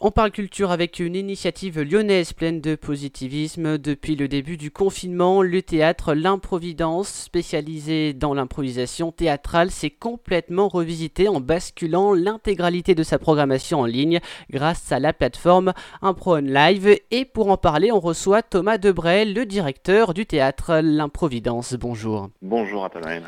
On parle culture avec une initiative lyonnaise pleine de positivisme. Depuis le début du confinement, le théâtre L'Improvidence, spécialisé dans l'improvisation théâtrale, s'est complètement revisité en basculant l'intégralité de sa programmation en ligne grâce à la plateforme Impro On Live. Et pour en parler, on reçoit Thomas Debray, le directeur du théâtre L'Improvidence. Bonjour. Bonjour Nathanaël.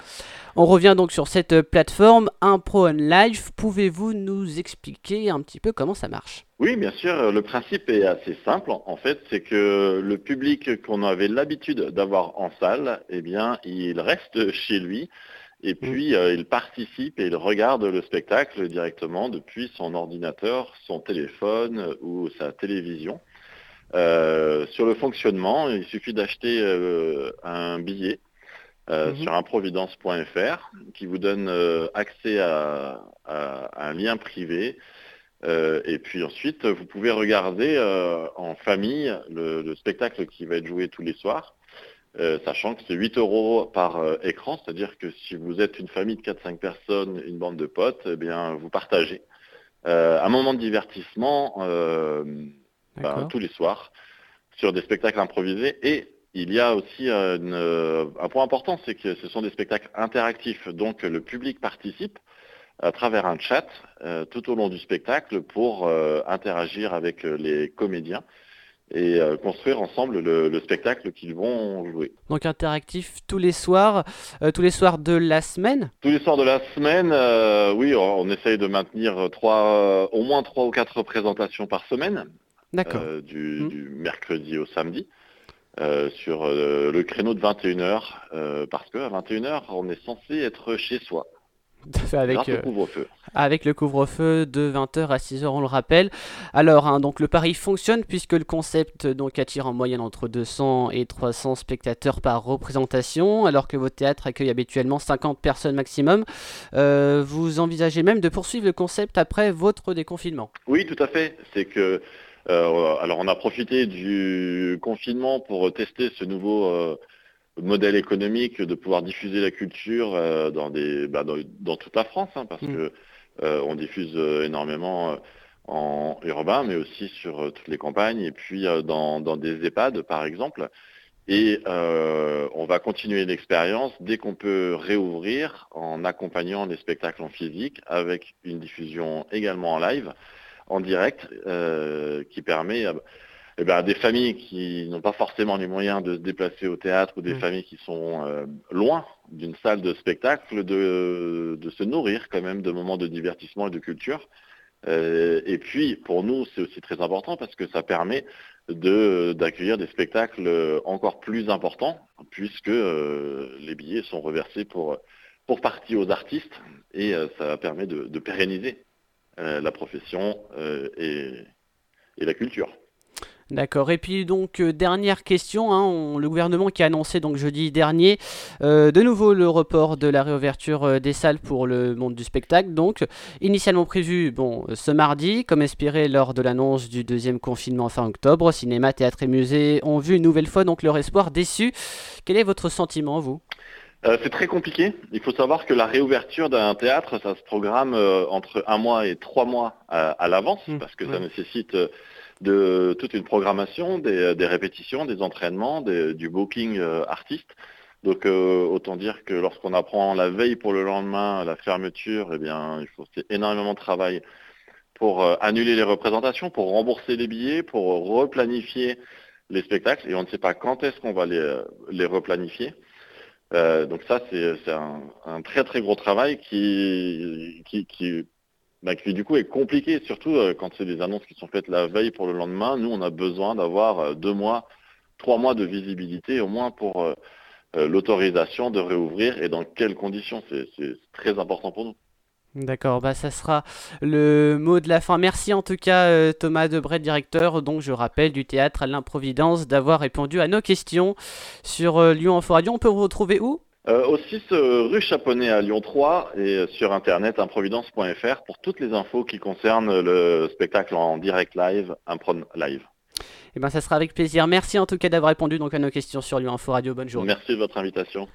On revient donc sur cette plateforme Impro On Live. Pouvez-vous nous expliquer un petit peu comment ça marche? Oui, bien sûr. Le principe est assez simple. En fait, c'est que le public qu'on avait l'habitude d'avoir en salle, eh bien, il reste chez lui. Et mm. puis, euh, il participe et il regarde le spectacle directement depuis son ordinateur, son téléphone ou sa télévision. Euh, sur le fonctionnement, il suffit d'acheter euh, un billet euh, mhm. sur improvidence.fr qui vous donne euh, accès à, un lien privé. Euh, et puis ensuite, vous pouvez regarder en famille le, spectacle qui va être joué tous les soirs, sachant que c'est 8 euros par écran, c'est-à-dire que si vous êtes une famille de 4-5 personnes, une bande de potes, eh bien, vous partagez un moment de divertissement ben, tous les soirs sur des spectacles improvisés et il y a aussi euh, un point important, c'est que ce sont des spectacles interactifs, donc le public participe à travers un chat euh, tout au long du spectacle pour euh, interagir avec les comédiens et construire ensemble le, spectacle qu'ils vont jouer. Donc interactif tous les soirs, tous les soirs de la semaine? Tous les soirs de la semaine, oui, on, essaye de maintenir trois, au moins trois ou quatre représentations par semaine, du, mmh. du mercredi au samedi. Euh, sur euh, le créneau de 21h, euh, parce qu'à 21h, on est censé être chez soi. avec le couvre-feu. Avec le couvre-feu de 20h à 6h, on le rappelle. Alors, hein, donc le pari fonctionne puisque le concept donc attire en moyenne entre 200 et 300 spectateurs par représentation, alors que votre théâtre accueille habituellement 50 personnes maximum. vous envisagez même de poursuivre le concept après votre déconfinement? Oui, tout à fait. C'est que euh, alors on a profité du confinement pour tester ce nouveau euh, modèle économique de pouvoir diffuser la culture euh, dans, des, bah, dans, toute la France, hein, parce mm. qu'on diffuse énormément en urbain, mais aussi sur toutes les campagnes, et puis dans, des EHPAD, par exemple. Et on va continuer l'expérience dès qu'on peut réouvrir en accompagnant les spectacles en physique avec une diffusion également en live en direct euh, qui permet eh ben, à des familles qui n'ont pas forcément les moyens de se déplacer au théâtre ou des mmh. familles qui sont euh, loin d'une salle de spectacle de, se nourrir quand même de moments de divertissement et de culture. Euh, et puis pour nous c'est aussi très important parce que ça permet d'accueillir des spectacles encore plus importants puisque les billets sont reversés pour, pour partie aux artistes et ça permet de pérenniser la profession euh, et, la culture. D'accord. Et puis donc euh, dernière question, hein, le gouvernement qui a annoncé donc jeudi dernier de nouveau le report de la réouverture des salles pour le monde du spectacle. Donc initialement prévu bon ce mardi, comme espéré lors de l'annonce du deuxième confinement fin octobre, cinéma, théâtre et musée ont vu une nouvelle fois donc leur espoir déçu. Quel est votre sentiment vous? Euh, c'est très compliqué. Il faut savoir que la réouverture d'un théâtre, ça se programme euh, entre un mois et trois mois à, l'avance, mmh, parce que ça nécessite euh, de toute une programmation, des, répétitions, des entraînements, du booking artiste. Donc autant dire que lorsqu'on apprend la veille pour le lendemain la fermeture, eh bien il faut énormément de travail pour annuler les représentations, pour rembourser les billets, pour replanifier les spectacles, et on ne sait pas quand est-ce qu'on va les replanifier. Euh, donc ça, c'est un, très très gros travail qui, bah, du coup est compliqué, surtout euh, quand c'est des annonces qui sont faites la veille pour le lendemain. Nous, on a besoin d'avoir euh, deux mois, trois mois de visibilité au moins pour l'autorisation de réouvrir et dans quelles conditions. C'est très important pour nous. D'accord, bah ça sera le mot de la fin. Merci en tout cas euh, Thomas Debray, directeur, donc je rappelle du théâtre à l'improvidence, d'avoir répondu à nos questions sur euh, Lyon Info Radio. On peut vous retrouver où? Euh, Au 6 rue Chaponnet à Lyon 3 et sur internet improvidence.fr pour toutes les infos qui concernent le spectacle en direct live, Impron Live. Et eh ben ça sera avec plaisir. Merci en tout cas d'avoir répondu donc à nos questions sur Lyon Info Radio. Bonne journée. Merci de votre invitation.